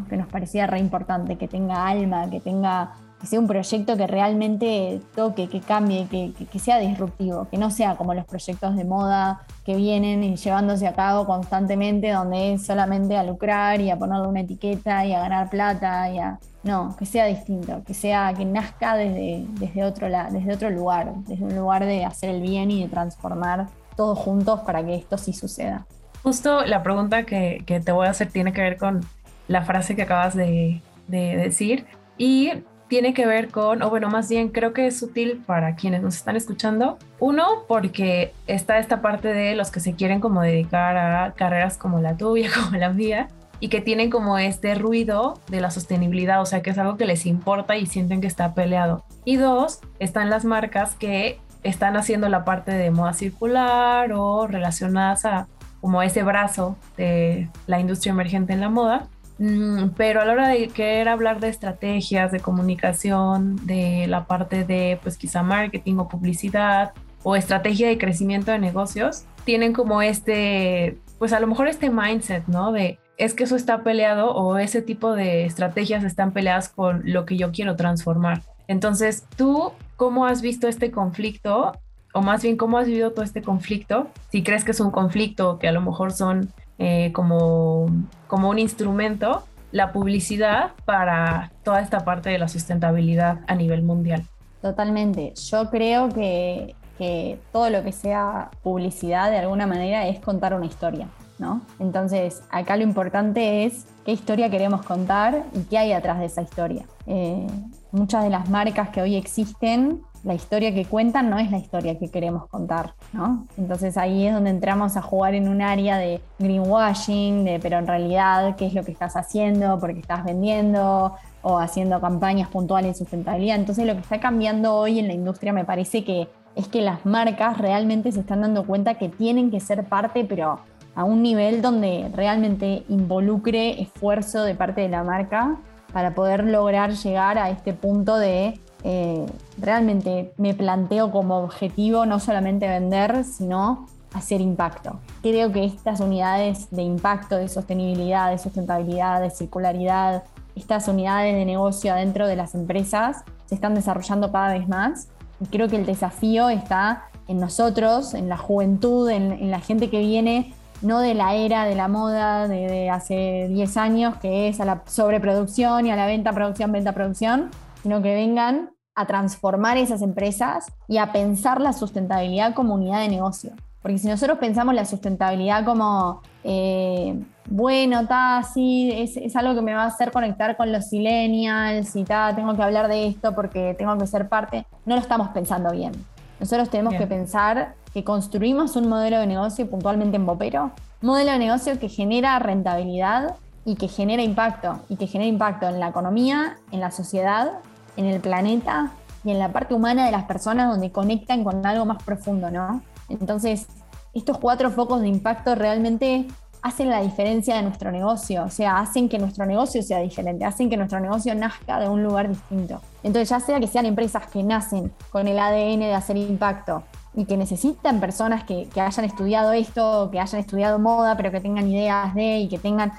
que nos parecía re importante, que tenga alma, que tenga que sea un proyecto que realmente toque, que cambie, que, sea disruptivo, que no sea como los proyectos de moda que vienen y llevándose a cabo constantemente, donde es solamente a lucrar y a ponerle una etiqueta y a ganar plata y a... No, que sea distinto, que sea, que nazca desde, desde, otro, desde otro lugar, desde un lugar de hacer el bien y de transformar todos juntos para que esto sí suceda. Justo la pregunta que, que te voy a hacer tiene que ver con la frase que acabas de, de decir y tiene que ver con, o bueno, más bien creo que es útil para quienes nos están escuchando. Uno, porque está esta parte de los que se quieren como dedicar a carreras como la tuya, como la mía, y que tienen como este ruido de la sostenibilidad, o sea, que es algo que les importa y sienten que está peleado. Y dos, están las marcas que están haciendo la parte de moda circular o relacionadas a como ese brazo de la industria emergente en la moda Mm, pero a la hora de querer hablar de estrategias de comunicación, de la parte de pues quizá marketing o publicidad o estrategia de crecimiento de negocios, tienen como este, pues a lo mejor este mindset, ¿no? De es que eso está peleado o ese tipo de estrategias están peleadas con lo que yo quiero transformar. Entonces, ¿tú cómo has visto este conflicto? O más bien, ¿cómo has vivido todo este conflicto? Si crees que es un conflicto que a lo mejor son eh, como, como un instrumento la publicidad para toda esta parte de la sustentabilidad a nivel mundial. Totalmente. Yo creo que, que todo lo que sea publicidad de alguna manera es contar una historia. ¿No? Entonces, acá lo importante es qué historia queremos contar y qué hay atrás de esa historia. Eh, muchas de las marcas que hoy existen la historia que cuentan no es la historia que queremos contar, ¿no? Entonces ahí es donde entramos a jugar en un área de greenwashing, de pero en realidad qué es lo que estás haciendo, porque estás vendiendo o haciendo campañas puntuales de sustentabilidad. Entonces lo que está cambiando hoy en la industria me parece que es que las marcas realmente se están dando cuenta que tienen que ser parte, pero a un nivel donde realmente involucre esfuerzo de parte de la marca para poder lograr llegar a este punto de eh, realmente me planteo como objetivo no solamente vender, sino hacer impacto. Creo que estas unidades de impacto, de sostenibilidad, de sustentabilidad, de circularidad, estas unidades de negocio adentro de las empresas se están desarrollando cada vez más. Y creo que el desafío está en nosotros, en la juventud, en, la gente que viene no de la era de la moda de, de, hace 10 años, que es a la sobreproducción y a la venta, producción, venta, producción, sino que vengan a transformar esas empresas y a pensar la sustentabilidad como unidad de negocio. Porque si nosotros pensamos la sustentabilidad como, eh, bueno, ta, sí, es, algo que me va a hacer conectar con los millennials y ta, tengo que hablar de esto porque tengo que ser parte, no lo estamos pensando bien. Nosotros tenemos que pensar que construimos un modelo de negocio puntualmente en Bopero, modelo de negocio que genera rentabilidad y que genera impacto, y que genera impacto en la economía, en la sociedad en el planeta y en la parte humana de las personas donde conectan con algo más profundo, ¿no? Entonces, estos cuatro focos de impacto realmente hacen la diferencia de nuestro negocio, o sea, hacen que nuestro negocio sea diferente, hacen que nuestro negocio nazca de un lugar distinto. Entonces, ya sea que sean empresas que nacen con el ADN de hacer impacto y que necesitan personas que, que hayan estudiado esto, que hayan estudiado moda, pero que tengan ideas de y que tengan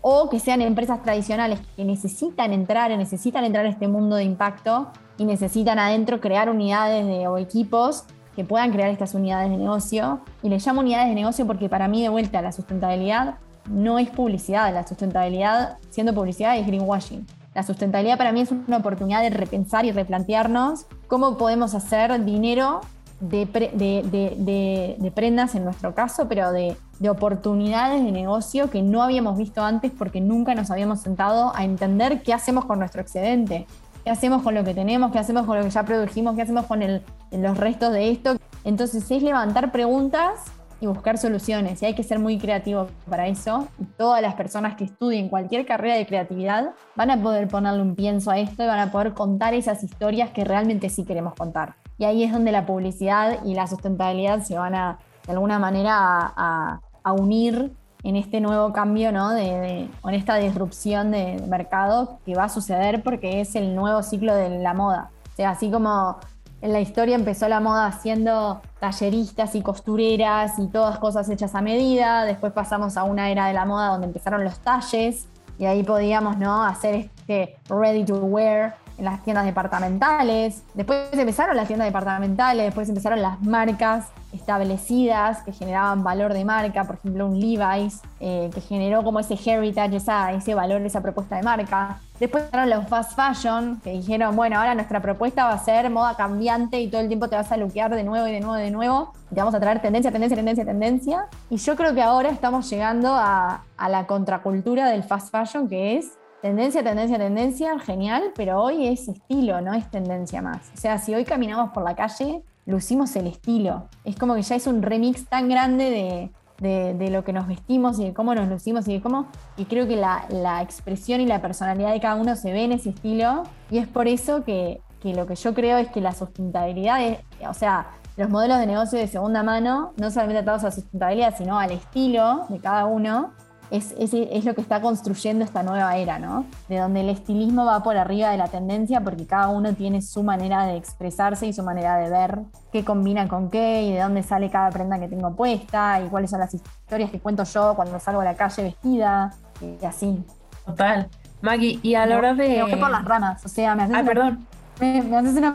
o que sean empresas tradicionales que necesitan entrar, necesitan entrar a este mundo de impacto y necesitan adentro crear unidades o equipos que puedan crear estas unidades de negocio. Y les llamo unidades de negocio porque para mí de vuelta la sustentabilidad no es publicidad, la sustentabilidad siendo publicidad es greenwashing. La sustentabilidad para mí es una oportunidad de repensar y replantearnos cómo podemos hacer dinero de, prendas en nuestro caso, pero de, oportunidades de negocio que no habíamos visto antes porque nunca nos habíamos sentado a entender qué hacemos con nuestro excedente, qué hacemos con lo que tenemos, qué hacemos con lo que ya produjimos, qué hacemos con los restos de esto. Entonces es levantar preguntas y buscar soluciones. Y hay que ser muy creativo para eso. todas las personas que estudien cualquier carrera de creatividad van a poder ponerle un pienso a esto y van a poder contar esas historias que realmente sí queremos contar. Y ahí es donde la publicidad y la sustentabilidad se van a, de alguna manera, a, unir en este nuevo cambio, ¿no? De, con esta disrupción de mercado que va a suceder porque es el nuevo ciclo de la moda. O sea, así como en la historia empezó la moda haciendo talleristas y costureras y todas cosas hechas a medida, después pasamos a una era de la moda donde empezaron los talles y ahí podíamos ¿no? hacer este ready to wear en las tiendas departamentales, después empezaron las tiendas departamentales, después empezaron las marcas establecidas que generaban valor de marca, por ejemplo un Levi's, eh, que generó como ese heritage, ese valor, esa propuesta de marca. Después empezaron los fast fashion, que dijeron, bueno, ahora nuestra propuesta va a ser moda cambiante y todo el tiempo te vas a luquear de nuevo y de nuevo y de nuevo. Y te vamos a traer tendencia, tendencia, tendencia, tendencia. Y yo creo que ahora estamos llegando a, a la contracultura del fast fashion, que es Tendencia, tendencia, tendencia, genial, pero hoy es estilo, no es tendencia más. O sea, si hoy caminamos por la calle, lucimos el estilo. Es como que ya es un remix tan grande de, lo que nos vestimos y de cómo nos lucimos y de cómo. Y creo que la, expresión y la personalidad de cada uno se ve en ese estilo. Y es por eso que, que lo que yo creo es que la sustentabilidad, es, o sea, los modelos de negocio de segunda mano, no solamente atados a la sustentabilidad, sino al estilo de cada uno, es, es, lo que está construyendo esta nueva era, ¿no? De donde el estilismo va por arriba de la tendencia porque cada uno tiene su manera de expresarse y su manera de ver qué combina con qué y de dónde sale cada prenda que tengo puesta y cuáles son las historias que cuento yo cuando salgo a la calle vestida y así. Total. Maggie, y a la hora de... Me por las ramas, o sea, me haces... Ah, perdón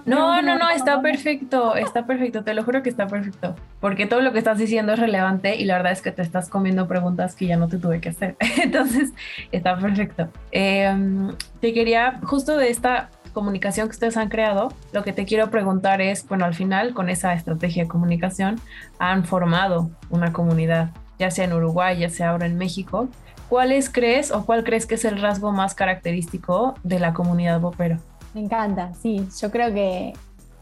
no, no, no, está perfecto, está perfecto, te lo juro que está perfecto, porque todo lo que estás diciendo es relevante y la verdad es que te estás comiendo preguntas que ya no te tuve que hacer, entonces está perfecto. Em, te quería, justo de esta comunicación que ustedes han creado, lo que te quiero preguntar es, bueno, al final con esa estrategia de comunicación han formado una comunidad, ya sea en Uruguay, ya sea ahora en México. ¿Cuáles crees o cuál crees que es el rasgo más característico de la comunidad Bopero? Me encanta, sí. Yo creo que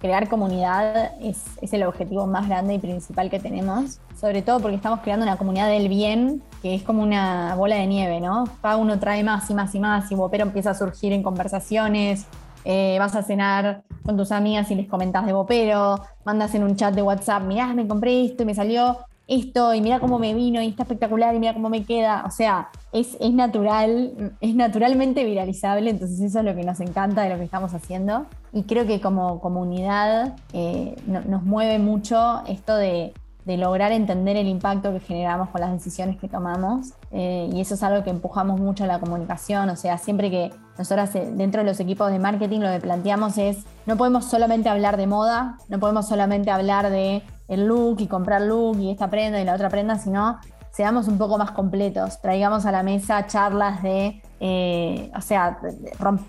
crear comunidad es, el objetivo más grande y principal que tenemos, sobre todo porque estamos creando una comunidad del bien que es como una bola de nieve, ¿no? Cada uno trae más y más y más y Bopero empieza a surgir en conversaciones, eh, vas a cenar con tus amigas y les comentas de Bopero, mandas en un chat de WhatsApp, mirá, me compré esto y me salió esto, y mira cómo me vino, y está espectacular, y mira cómo me queda. O sea, es, es natural, es naturalmente viralizable, entonces eso es lo que nos encanta de lo que estamos haciendo. Y creo que como comunidad eh, nos mueve mucho esto de, de lograr entender el impacto que generamos con las decisiones que tomamos. Eh, y eso es algo que empujamos mucho en la comunicación. O sea, siempre que nosotras eh, dentro de los equipos de marketing lo que planteamos es, no podemos solamente hablar de moda, no podemos solamente hablar de el look y comprar look y esta prenda y la otra prenda, sino seamos un poco más completos, traigamos a la mesa charlas de, eh, o sea,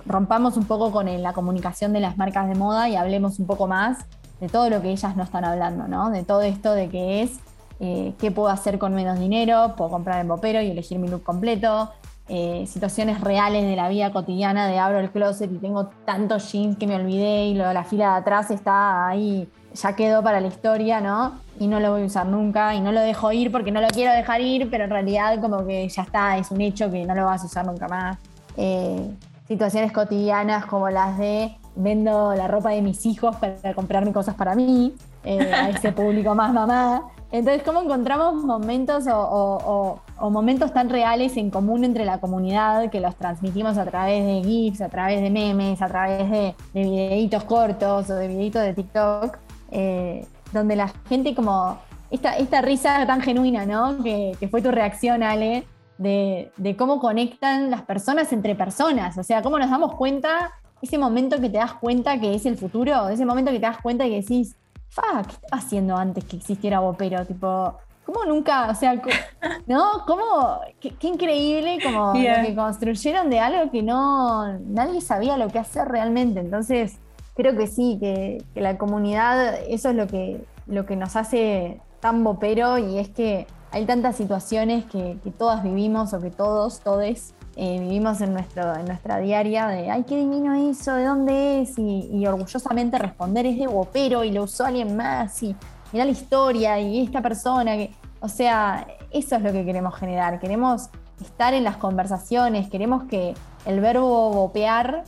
rompamos un poco con la comunicación de las marcas de moda y hablemos un poco más de todo lo que ellas no están hablando, ¿no? De todo esto de que es eh, qué puedo hacer con menos dinero, puedo comprar en Bopero y elegir mi look completo, eh, situaciones reales de la vida cotidiana de abro el closet y tengo tantos jeans que me olvidé y la fila de atrás está ahí ya quedó para la historia, ¿no? Y no lo voy a usar nunca y no lo dejo ir porque no lo quiero dejar ir, pero en realidad como que ya está, es un hecho que no lo vas a usar nunca más. Eh, situaciones cotidianas como las de vendo la ropa de mis hijos para comprarme cosas para mí, eh, a ese público más mamá. Entonces, ¿cómo encontramos momentos o, momentos tan reales en común entre la comunidad que los transmitimos a través de GIFs, a través de memes, a través de, de videitos cortos o de videitos de TikTok? Eh, donde la gente como, esta, esta risa tan genuina, ¿no? Que, fue tu reacción, Ale, de, cómo conectan las personas entre personas, o sea, cómo nos damos cuenta, ese momento que te das cuenta que es el futuro, ese momento que te das cuenta y que decís, fuck, ¿qué estaba haciendo antes que existiera Bopero? Tipo, ¿cómo nunca, o sea, ¿no? ¿Cómo, qué, increíble como lo que construyeron de algo que no, nadie sabía lo que hacer realmente, entonces creo que sí, que, la comunidad, eso es lo que, lo que nos hace tan bopero y es que hay tantas situaciones que, todas vivimos o que todos, todes, eh, vivimos en, nuestro, en nuestra diaria de, ay, qué divino eso, ¿de dónde es? Y, orgullosamente responder es de bopero y lo usó alguien más y mira la historia y esta persona que, o sea, eso es lo que queremos generar, queremos estar en las conversaciones, queremos que el verbo bopear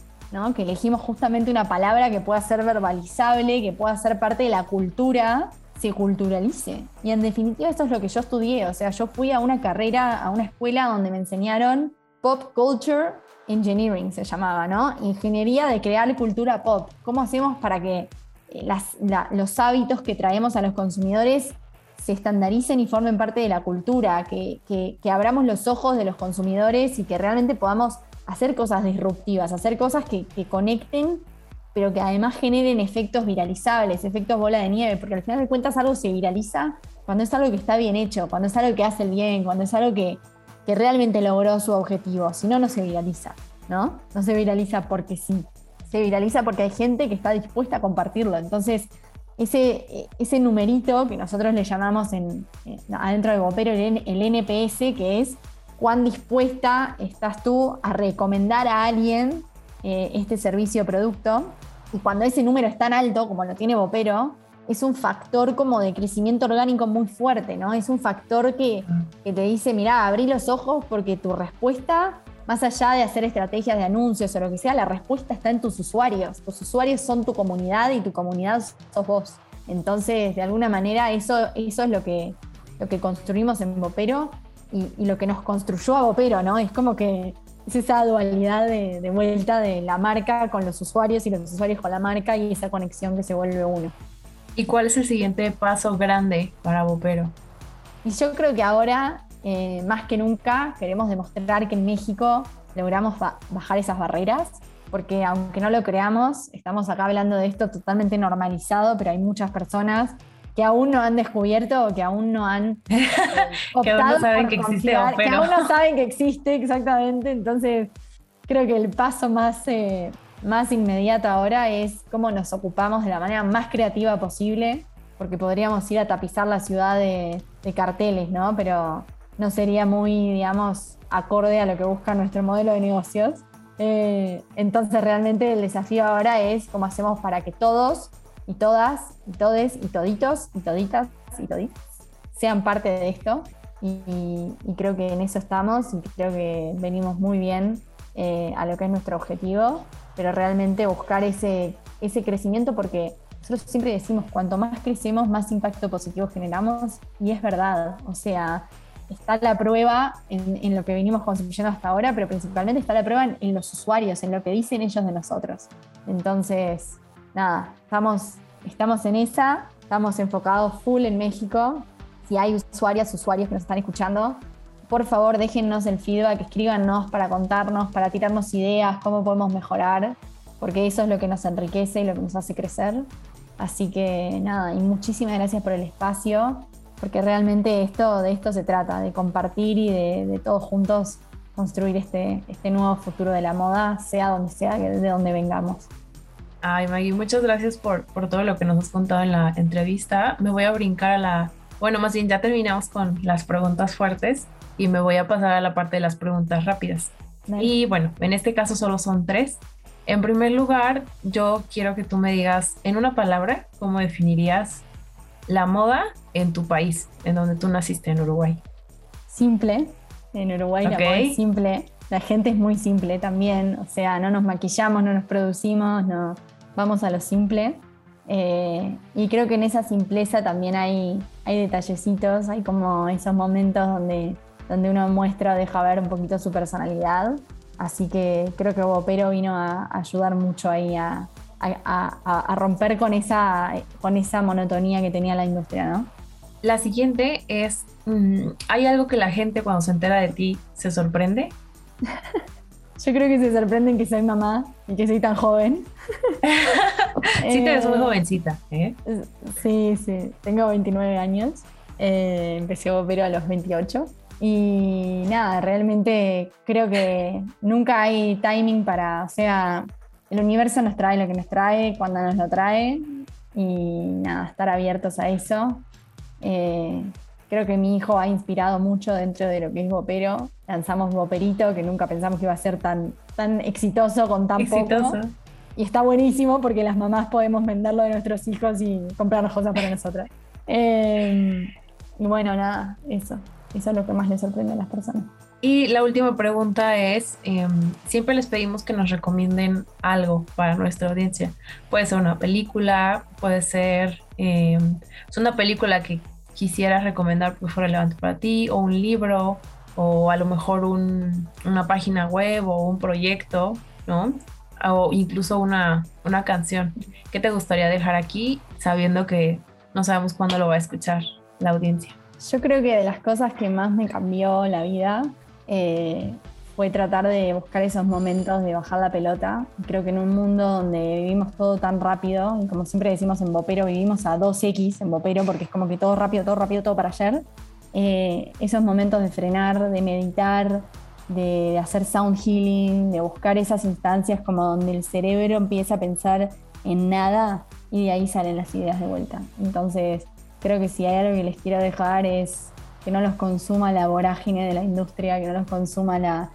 que elegimos justamente una palabra que pueda ser verbalizable, que pueda ser parte de la cultura, se culturalice. Y en definitiva esto es lo que yo estudié, o sea, yo fui a una carrera, a una escuela donde me enseñaron Pop Culture Engineering, se llamaba, ¿no? Ingeniería de crear cultura pop. ¿Cómo hacemos para que eh, los hábitos que traemos a los consumidores se estandaricen y formen parte de la cultura, que, que abramos los ojos de los consumidores y que realmente podamos hacer cosas disruptivas, hacer cosas que, conecten pero que además generen efectos viralizables, efectos bola de nieve, porque al final de cuentas algo se viraliza cuando es algo que está bien hecho, cuando es algo que hace el bien, cuando es algo que, que realmente logró su objetivo, si no, no se viraliza, ¿no? No se viraliza porque sí, se viraliza porque hay gente que está dispuesta a compartirlo, entonces ese, ese numerito que nosotros le llamamos en, adentro de Gopero el, el NPS, que es cuán dispuesta estás tú a recomendar a alguien eh, este servicio o producto. Y cuando ese número es tan alto como lo tiene Bopero, es un factor como de crecimiento orgánico muy fuerte, ¿no? Es un factor que, que te dice, mira, abrí los ojos porque tu respuesta, más allá de hacer estrategias de anuncios o lo que sea, la respuesta está en tus usuarios. Tus usuarios son tu comunidad y tu comunidad sos vos. Entonces, de alguna manera, eso, eso es lo que, lo que construimos en Bopero y, y, lo que nos construyó a Bopero, ¿no? Es como que es esa dualidad de, vuelta de la marca con los usuarios y los usuarios con la marca y esa conexión que se vuelve uno. ¿Y cuál es el siguiente paso grande para Bopero? Y yo creo que ahora, eh, más que nunca, queremos demostrar que en México logramos bajar esas barreras, porque aunque no lo creamos, estamos acá hablando de esto totalmente normalizado, pero hay muchas personas que aún no han descubierto o que aún no han eh, que aún no saben que existe que aún no saben que existe exactamente. Entonces creo que el paso más eh, más inmediato ahora es cómo nos ocupamos de la manera más creativa posible porque podríamos ir a tapizar la ciudad de, carteles no pero no sería muy digamos acorde a lo que busca nuestro modelo de negocios. Eh, entonces realmente el desafío ahora es cómo hacemos para que todos y todas, y todes, y toditos, y toditas, y toditas, sean parte de esto. Y, creo que en eso estamos y creo que venimos muy bien eh, a lo que es nuestro objetivo, pero realmente buscar ese, ese crecimiento porque nosotros siempre decimos, cuanto más crecemos, más impacto positivo generamos y es verdad. O sea, está la prueba en, en, lo que venimos construyendo hasta ahora, pero principalmente está la prueba en, en, los usuarios, en lo que dicen ellos de nosotros. Entonces, nada, estamos, estamos en esa, estamos enfocados full en México. Si hay usuarias, usuarios que nos están escuchando, por favor déjennos el feedback, escríbanos para contarnos, para tirarnos ideas, cómo podemos mejorar, porque eso es lo que nos enriquece y lo que nos hace crecer. Así que nada, y muchísimas gracias por el espacio, porque realmente esto, de esto se trata, de compartir y de, todos juntos construir este, este nuevo futuro de la moda, sea donde sea, de donde vengamos. Ay, Maggie, muchas gracias por, por todo lo que nos has contado en la entrevista. Me voy a brincar a la, bueno, más bien ya terminamos con las preguntas fuertes y me voy a pasar a la parte de las preguntas rápidas. Y bueno, en este caso solo son tres. En primer lugar, yo quiero que tú me digas en una palabra cómo definirías la moda en tu país, en donde tú naciste, en Uruguay. Simple. En Uruguay la moda es simple. La gente es muy simple también. O sea, no nos maquillamos, no nos producimos, no, vamos a lo simple. Eh, y creo que en esa simpleza también hay, hay detallecitos, hay como esos momentos donde, donde uno muestra o deja ver un poquito su personalidad. Así que creo que Bopero vino a, ayudar mucho ahí a, a, romper con esa, con esa monotonía que tenía la industria, ¿no? La siguiente es, mm, ¿hay algo que la gente cuando se entera de ti se sorprende? Yo creo que se sorprenden que soy mamá y que soy tan joven. sí, te ves muy jovencita. ¿eh? Sí, sí. Tengo 29 años. Eh, empecé a operar a los 28. Y nada, realmente creo que nunca hay timing para, o sea, el universo nos trae lo que nos trae cuando nos lo trae y nada, estar abiertos a eso. Eh, Creo que mi hijo ha inspirado mucho dentro de lo que es Bopero. Lanzamos Boperito, que nunca pensamos que iba a ser tan, tan exitoso con tan exitoso. poco. Y está buenísimo porque las mamás podemos venderlo de nuestros hijos y comprarnos cosas para nosotras. Em, y bueno, nada, eso. Eso es lo que más le sorprende a las personas. Y la última pregunta es, em, siempre les pedimos que nos recomienden algo para nuestra audiencia. Puede ser una película, puede ser em, es una película que quisieras recomendar que fue relevante para ti, o un libro, o a lo mejor una página web o un proyecto, ¿no? O incluso una, una canción. ¿Qué te gustaría dejar aquí sabiendo que no sabemos cuándo lo va a escuchar la audiencia? Yo creo que de las cosas que más me cambió la vida eh, fue tratar de buscar esos momentos de bajar la pelota. Creo que en un mundo donde vivimos todo tan rápido, y como siempre decimos en Bopero, vivimos a 2X en Bopero porque es como que todo rápido, todo rápido, todo para ayer. Eh, esos momentos de frenar, de meditar, de hacer sound healing, de buscar esas instancias como donde el cerebro empieza a pensar en nada y de ahí salen las ideas de vuelta. Entonces, creo que si hay algo que les quiero dejar es que no los consuma la vorágine de la industria, que no los consuma la,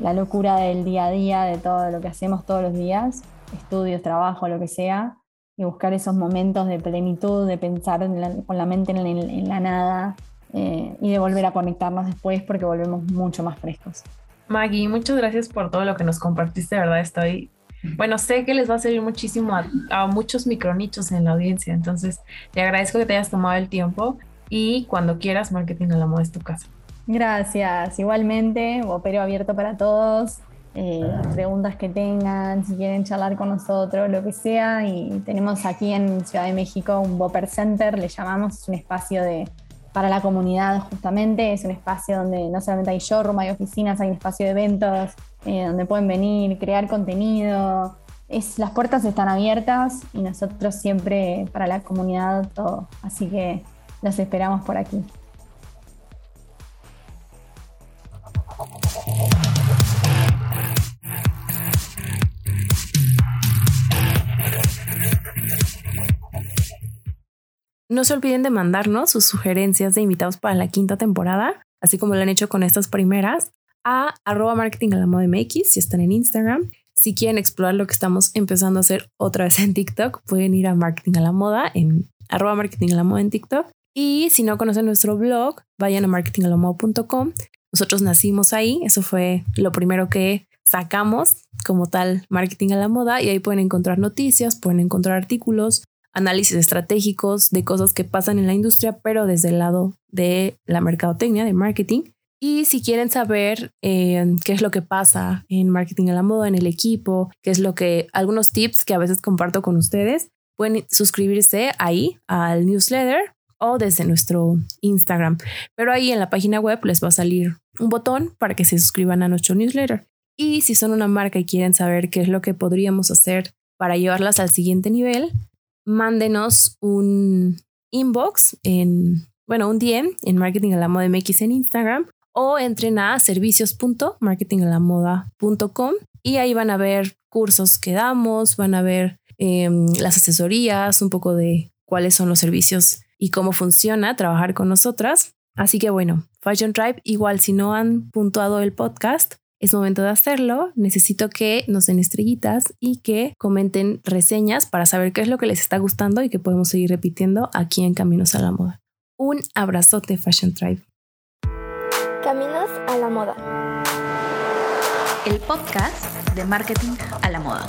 la locura del día a día, de todo lo que hacemos todos los días, estudios, trabajo, lo que sea, y buscar esos momentos de plenitud, de pensar con la mente en, la nada eh, y de volver a conectarnos después porque volvemos mucho más frescos. Maggie, muchas gracias por todo lo que nos compartiste, de verdad estoy... Bueno, sé que les va a servir muchísimo a, a muchos micronichos en la audiencia, entonces te agradezco que te hayas tomado el tiempo y cuando quieras, Marketing a la Moda es tu casa. Gracias. Igualmente, Opero abierto para todos. Eh, preguntas que tengan, si quieren charlar con nosotros, lo que sea. Y tenemos aquí en Ciudad de México un Boper Center, le llamamos, es un espacio de, para la comunidad justamente, es un espacio donde no solamente hay showroom, hay oficinas, hay un espacio de eventos, eh, donde pueden venir, crear contenido. Las puertas están abiertas y nosotros siempre para la comunidad todo. Así que los esperamos por aquí. No se olviden de mandarnos sus sugerencias de invitados para la quinta temporada, así como lo han hecho con estas primeras, a arroba marketing a la moda MX si están en Instagram. Si quieren explorar lo que estamos empezando a hacer otra vez en TikTok, pueden ir a marketing a la moda en arroba marketing a la moda en TikTok. Y si no conocen nuestro blog, vayan a marketingalamoda.com. Nosotros nacimos ahí, eso fue lo primero que sacamos como tal marketing a la moda y ahí pueden encontrar noticias, pueden encontrar artículos, análisis estratégicos de cosas que pasan en la industria, pero desde el lado de la mercadotecnia, de marketing. Y si quieren saber eh, qué es lo que pasa en marketing a la moda, en el equipo, qué es lo que, algunos tips que a veces comparto con ustedes, pueden suscribirse ahí al newsletter o desde nuestro Instagram. Pero ahí en la página web les va a salir un botón para que se suscriban a nuestro newsletter. Y si son una marca y quieren saber qué es lo que podríamos hacer para llevarlas al siguiente nivel, mándenos un inbox en, bueno, un DM en Marketing a la Moda MX en Instagram o entren a servicios.marketingalamoda.com y ahí van a ver cursos que damos, van a ver em, las asesorías, un poco de cuáles son los servicios y cómo funciona trabajar con nosotras. Así que bueno, Fashion Tribe, igual si no han puntuado el podcast, es momento de hacerlo. Necesito que nos den estrellitas y que comenten reseñas para saber qué es lo que les está gustando y que podemos seguir repitiendo aquí en Caminos a la Moda. Un abrazote, Fashion Tribe. Caminos a la Moda. El podcast de marketing a la moda.